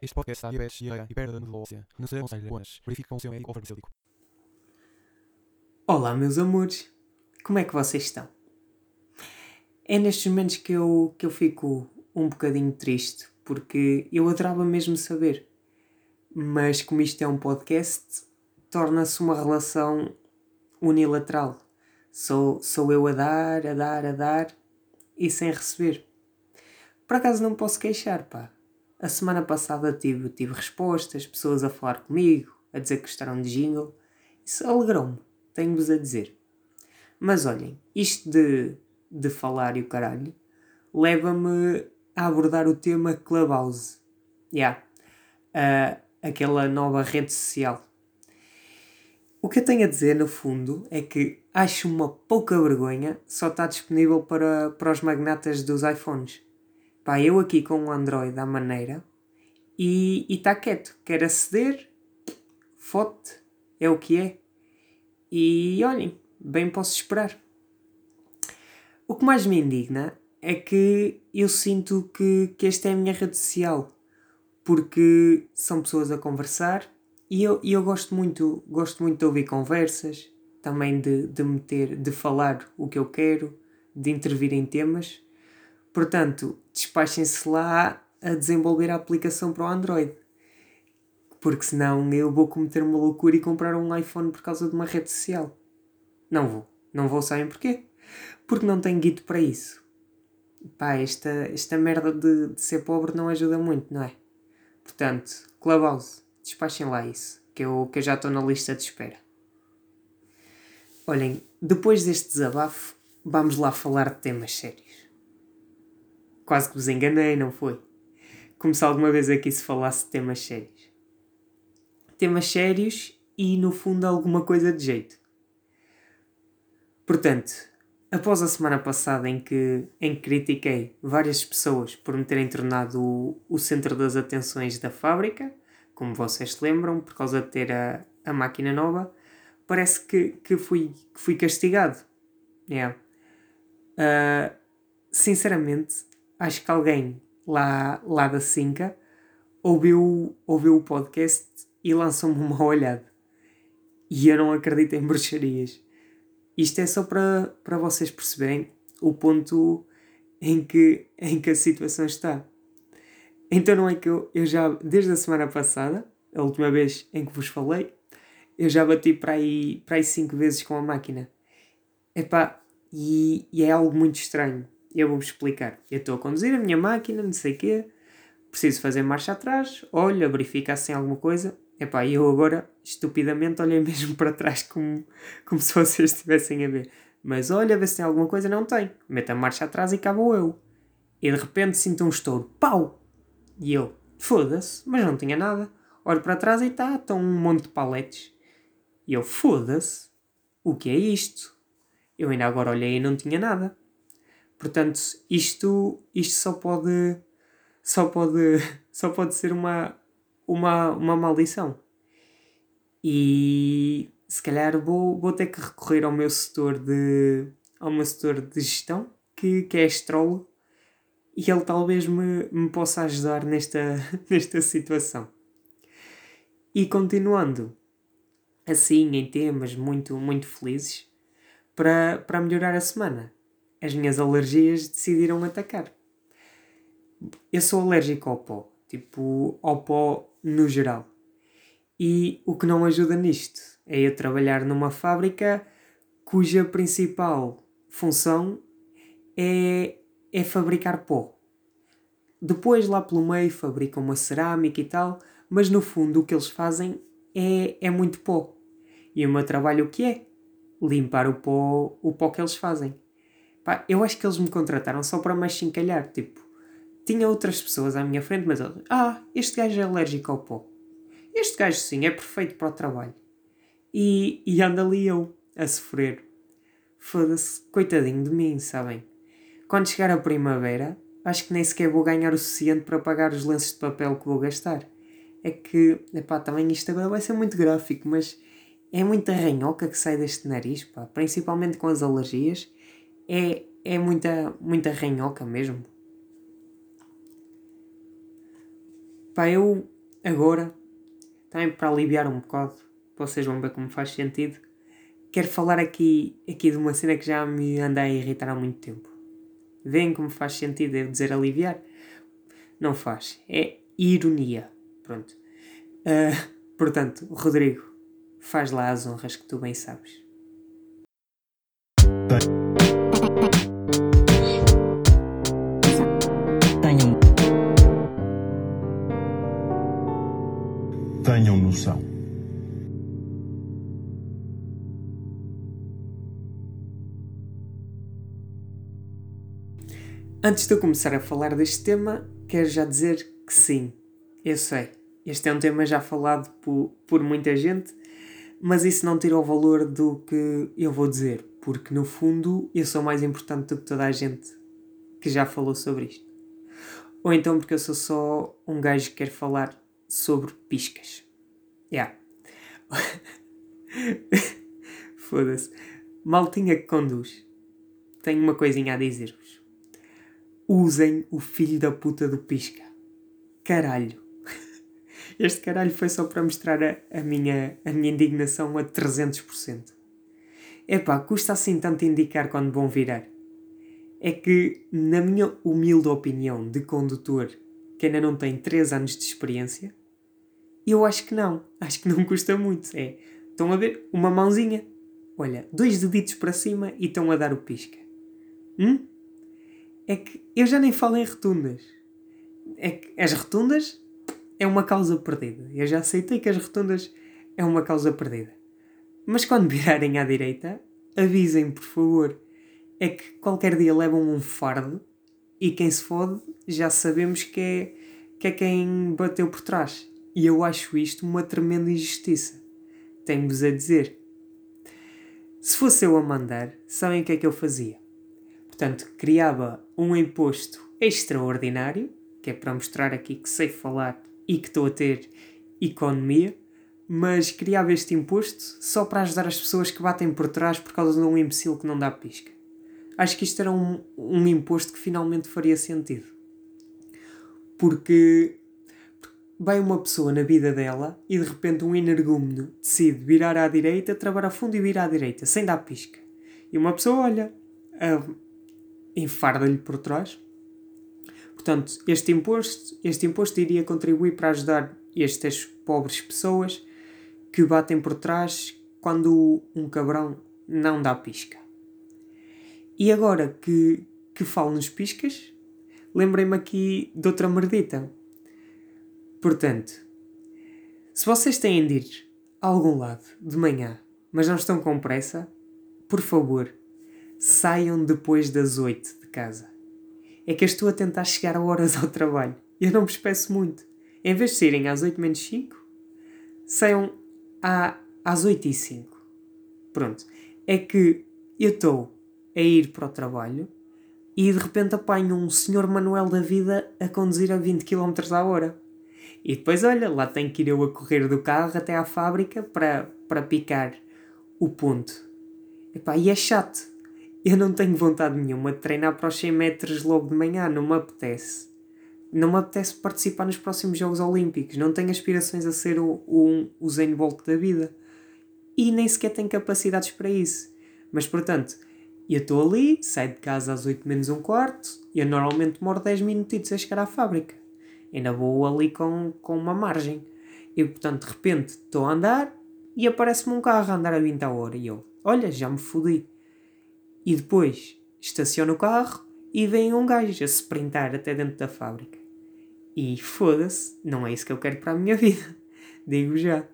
Este podcast está IBS e hiperdenudolência. Não se aconselha. Verifique com o seu médico ou farmacêutico. Olá, meus amores. Como é que vocês estão? É nestes momentos que eu, que eu fico um bocadinho triste, porque eu adorava mesmo saber. Mas como isto é um podcast, torna-se uma relação unilateral. Sou, sou eu a dar, a dar, a dar e sem receber. Por acaso não posso queixar, pá. A semana passada tive, tive respostas, pessoas a falar comigo, a dizer que gostaram de jingle. Isso alegrou-me, tenho-vos a dizer. Mas olhem, isto de, de falar e o caralho leva-me a abordar o tema Clubhouse. Yeah. Uh, aquela nova rede social. O que eu tenho a dizer, no fundo, é que acho uma pouca vergonha só está disponível para, para os magnatas dos iPhones. Pá, eu aqui com o Android à maneira e está quieto. Quer aceder, foto, é o que é. E olhem, bem posso esperar. O que mais me indigna é que eu sinto que, que esta é a minha rede social. Porque são pessoas a conversar e eu, eu gosto muito gosto muito de ouvir conversas, também de, de meter, de falar o que eu quero, de intervir em temas. Portanto, despachem-se lá a desenvolver a aplicação para o Android. Porque senão eu vou cometer uma loucura e comprar um iPhone por causa de uma rede social. Não vou. Não vou, sabem porquê? Porque não tenho guito para isso. Pá, esta, esta merda de, de ser pobre não ajuda muito, não é? Portanto, Clubhouse, despachem lá isso, que eu, que eu já estou na lista de espera. Olhem, depois deste desabafo, vamos lá falar de temas sérios. Quase que vos enganei, não foi? Como se alguma vez aqui se falasse de temas sérios. Temas sérios e, no fundo, alguma coisa de jeito. Portanto, após a semana passada em que, em que critiquei várias pessoas por me terem tornado o, o centro das atenções da fábrica, como vocês se lembram, por causa de ter a, a máquina nova, parece que, que, fui, que fui castigado. Yeah. Uh, sinceramente, acho que alguém lá, lá da Cinca ouviu, ouviu o podcast e lançou-me uma olhada. E eu não acredito em bruxarias. Isto é só para, para vocês perceberem o ponto em que, em que a situação está. Então não é que eu, eu já, desde a semana passada, a última vez em que vos falei, eu já bati para aí, para aí cinco vezes com a máquina. Epá, e, e é algo muito estranho. Eu vou-vos explicar. Eu estou a conduzir a minha máquina, não sei o quê, preciso fazer marcha atrás, olha, verifica se tem alguma coisa. Epá, eu agora, estupidamente, olhei mesmo para trás como, como se vocês estivessem a ver. Mas olha, vê se tem alguma coisa, não tem. Meto a marcha atrás e cá eu. E de repente sinto um estouro. Pau! E eu, foda-se, mas não tinha nada. Olho para trás e está, estão um monte de paletes. E eu, foda-se, o que é isto? Eu ainda agora olhei e não tinha nada. Portanto, isto, isto só pode só pode só pode ser uma uma, uma maldição. E se calhar vou, vou ter que recorrer ao meu setor de ao meu setor de gestão, que, que é astrólogo, e ele talvez me, me possa ajudar nesta, nesta situação. E continuando assim em temas muito, muito felizes, para, para melhorar a semana, as minhas alergias decidiram atacar. Eu sou alérgico ao pó, tipo ao pó no geral. E o que não ajuda nisto é eu trabalhar numa fábrica cuja principal função é, é fabricar pó. Depois, lá pelo meio, fabricam uma cerâmica e tal, mas no fundo o que eles fazem é, é muito pó. E o meu trabalho o que é? Limpar o pó, o pó que eles fazem. Pá, eu acho que eles me contrataram só para mais chincalhar, tipo, tinha outras pessoas à minha frente, mas eles, ah, este gajo é alérgico ao pó. Este gajo sim é perfeito para o trabalho. E, e anda ali eu a sofrer. Foda-se, coitadinho de mim, sabem? Quando chegar a primavera, acho que nem sequer vou ganhar o suficiente para pagar os lenços de papel que vou gastar. É que, epá, também isto agora vai ser muito gráfico, mas é muita ranhoca que sai deste nariz, pá, principalmente com as alergias. É, é muita, muita ranhoca mesmo. Pá, eu agora, também para aliviar um bocado, vocês vão ver como faz sentido, quero falar aqui, aqui de uma cena que já me anda a irritar há muito tempo. Veem como faz sentido eu dizer aliviar? Não faz. É ironia. Pronto. Uh, portanto, Rodrigo, faz lá as honras que tu bem sabes. Tenham noção. Antes de eu começar a falar deste tema, quero já dizer que sim, eu sei, este é um tema já falado por, por muita gente, mas isso não tira o valor do que eu vou dizer, porque no fundo eu sou mais importante do que toda a gente que já falou sobre isto. Ou então porque eu sou só um gajo que quer falar sobre piscas. Yeah. Foda-se. Maltinha que conduz. Tenho uma coisinha a dizer-vos. Usem o filho da puta do pisca. Caralho. Este caralho foi só para mostrar a, a, minha, a minha indignação a 300%. Epá, custa assim tanto indicar quando vão virar. É que, na minha humilde opinião de condutor que ainda não tem 3 anos de experiência, eu acho que não. Acho que não custa muito. É, estão a ver? Uma mãozinha. Olha, dois deditos para cima e estão a dar o pisca. Hum? É que eu já nem falo em rotundas. É que as rotundas é uma causa perdida. Eu já aceitei que as rotundas é uma causa perdida. Mas quando virarem à direita, avisem, por favor. É que qualquer dia levam um fardo e quem se fode já sabemos que é, que é quem bateu por trás. E eu acho isto uma tremenda injustiça. Tenho-vos a dizer. Se fosse eu a mandar, sabem o que é que eu fazia? Portanto, criava um imposto extraordinário, que é para mostrar aqui que sei falar e que estou a ter economia, mas criava este imposto só para ajudar as pessoas que batem por trás por causa de um imbecil que não dá pisca. Acho que isto era um, um imposto que finalmente faria sentido. Porque vai uma pessoa na vida dela e de repente um energúmeno decide virar à direita, travar a fundo e virar à direita, sem dar pisca. E uma pessoa olha, uh, enfarda-lhe por trás. Portanto, este imposto, este imposto iria contribuir para ajudar estas pobres pessoas que batem por trás quando um cabrão não dá pisca. E agora que, que falo nos piscas, lembrei-me aqui de outra merdita. Portanto, se vocês têm de ir a algum lado de manhã, mas não estão com pressa, por favor, saiam depois das 8 de casa. É que eu estou a tentar chegar a horas ao trabalho. Eu não vos peço muito. Em vez de saírem às 8 menos 5, saiam à, às 8 e 5. Pronto. É que eu estou a ir para o trabalho e de repente apanho um senhor Manuel da vida a conduzir a 20 km a hora. E depois, olha, lá tenho que ir eu a correr do carro até à fábrica para, para picar o ponto. Epá, e é chato. Eu não tenho vontade nenhuma de treinar para os 100 metros logo de manhã, não me apetece. Não me apetece participar nos próximos Jogos Olímpicos, não tenho aspirações a ser o, o, o Bolt da vida. E nem sequer tenho capacidades para isso. Mas portanto, eu estou ali, saio de casa às 8 menos um quarto, eu normalmente demoro 10 minutitos a chegar à fábrica. Ainda vou ali com, com uma margem. E portanto, de repente, estou a andar e aparece-me um carro a andar a 20 a hora. E eu, olha, já me fodi. E depois estaciono o carro e vem um gajo a sprintar até dentro da fábrica. E foda-se, não é isso que eu quero para a minha vida. Digo já.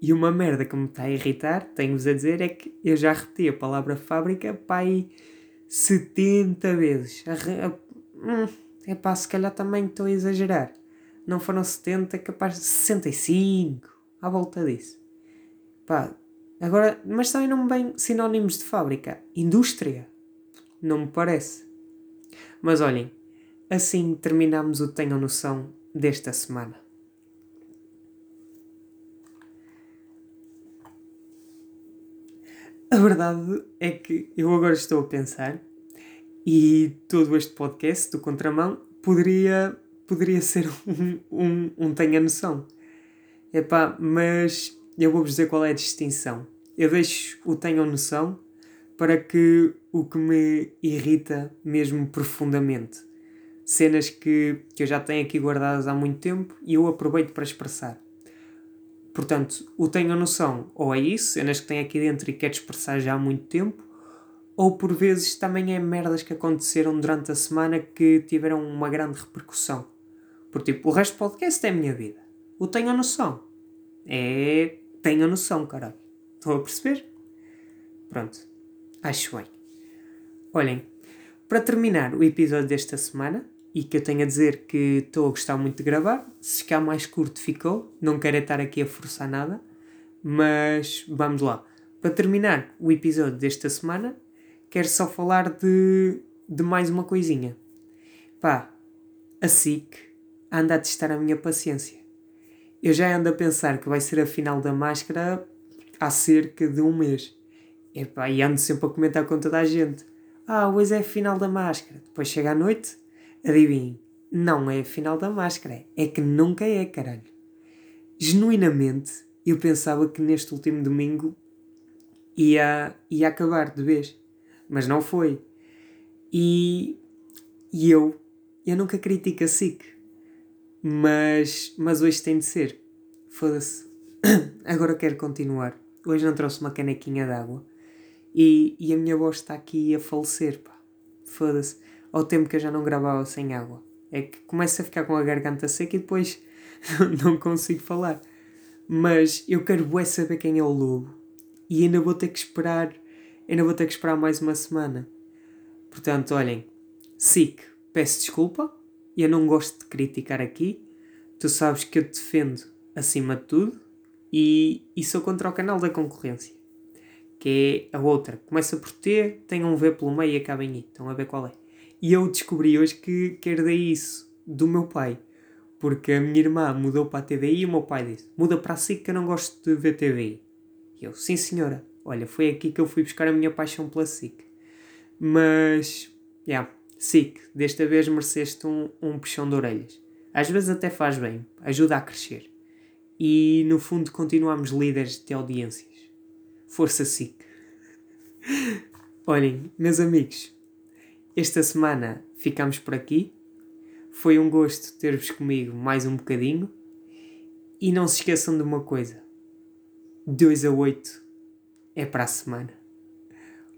E uma merda que me está a irritar, tenho-vos a dizer, é que eu já repeti a palavra fábrica pai 70 vezes. Hum, É pá, se calhar também estou a exagerar. Não foram 70, é capaz de 65, à volta disso. Pá, agora, mas também não me bem sinónimos de fábrica. Indústria? Não me parece. Mas olhem, assim terminamos o Tenham Noção desta semana. A verdade é que eu agora estou a pensar e todo este podcast do Contramão poderia, poderia ser um, um, um tenha noção. Epá, mas eu vou-vos dizer qual é a distinção. Eu deixo o tenham noção para que o que me irrita mesmo profundamente. Cenas que, que eu já tenho aqui guardadas há muito tempo e eu aproveito para expressar. Portanto, o tenho noção, ou é isso, cenas que tem aqui dentro e quero expressar já há muito tempo, ou por vezes também é merdas que aconteceram durante a semana que tiveram uma grande repercussão. Por tipo, o resto do podcast é a minha vida. O tenho noção. É. Tenho noção, caralho. Estão a perceber? Pronto. Acho bem. Olhem, para terminar o episódio desta semana, e que eu tenho a dizer que estou a gostar muito de gravar. Se ficar mais curto, ficou. Não quero estar aqui a forçar nada. Mas vamos lá. Para terminar o episódio desta semana, quero só falar de, de mais uma coisinha. Pá, a SIC anda a testar a minha paciência. Eu já ando a pensar que vai ser a final da máscara há cerca de um mês. Epá, e ando sempre a comentar com toda a gente. Ah, hoje é a final da máscara. Depois chega a noite, Adivinhem, não é a final da máscara, é que nunca é, caralho. Genuinamente, eu pensava que neste último domingo ia, ia acabar de vez, mas não foi. E, e eu, eu nunca critico a SIC, mas, mas hoje tem de ser. Foda-se. Agora quero continuar. Hoje não trouxe uma canequinha d'água e, e a minha voz está aqui a falecer, pá. Foda-se ao tempo que eu já não gravava sem água. É que começo a ficar com a garganta seca e depois não consigo falar. Mas eu quero bué saber quem é o lobo. E ainda vou ter que esperar. Ainda vou ter que esperar mais uma semana. Portanto, olhem. SIC, peço desculpa. Eu não gosto de criticar aqui. Tu sabes que eu te defendo acima de tudo. E, e sou contra o canal da concorrência. Que é a outra. Começa por T, tem um V pelo meio e acaba em I. Estão a ver qual é. E eu descobri hoje que, herdei isso do meu pai. Porque a minha irmã mudou para a TVI e o meu pai disse: Muda para a SIC que eu não gosto de ver TVI. E eu: Sim, senhora. Olha, foi aqui que eu fui buscar a minha paixão pela SIC. Mas, yeah, SIC, desta vez mereceste um, um puxão de orelhas. Às vezes até faz bem, ajuda a crescer. E no fundo continuamos líderes de audiências. Força SIC. Olhem, meus amigos, esta semana ficamos por aqui. Foi um gosto ter-vos comigo mais um bocadinho. E não se esqueçam de uma coisa: 2 a 8 é para a semana.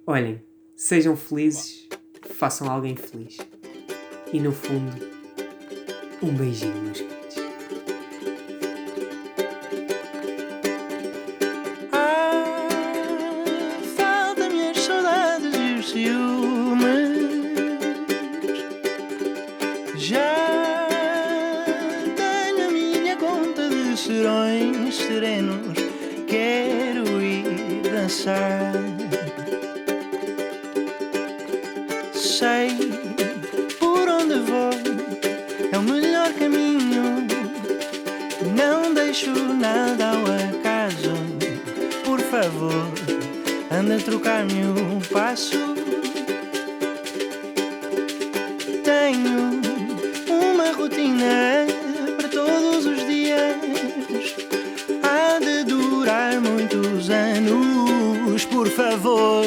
Olhem, sejam felizes, façam alguém feliz. E no fundo, um beijinho, meus queridos. Favor, anda a trocar-me o passo. Tenho uma rotina para todos os dias. Há de durar muitos anos. Por favor,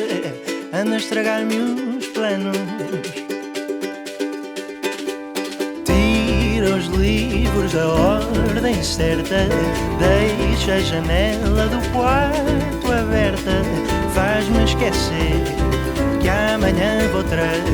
anda a estragar-me os planos. Livros da ordem certa. Deixa a janela do quarto aberta. Faz-me esquecer que amanhã vou trabalhar.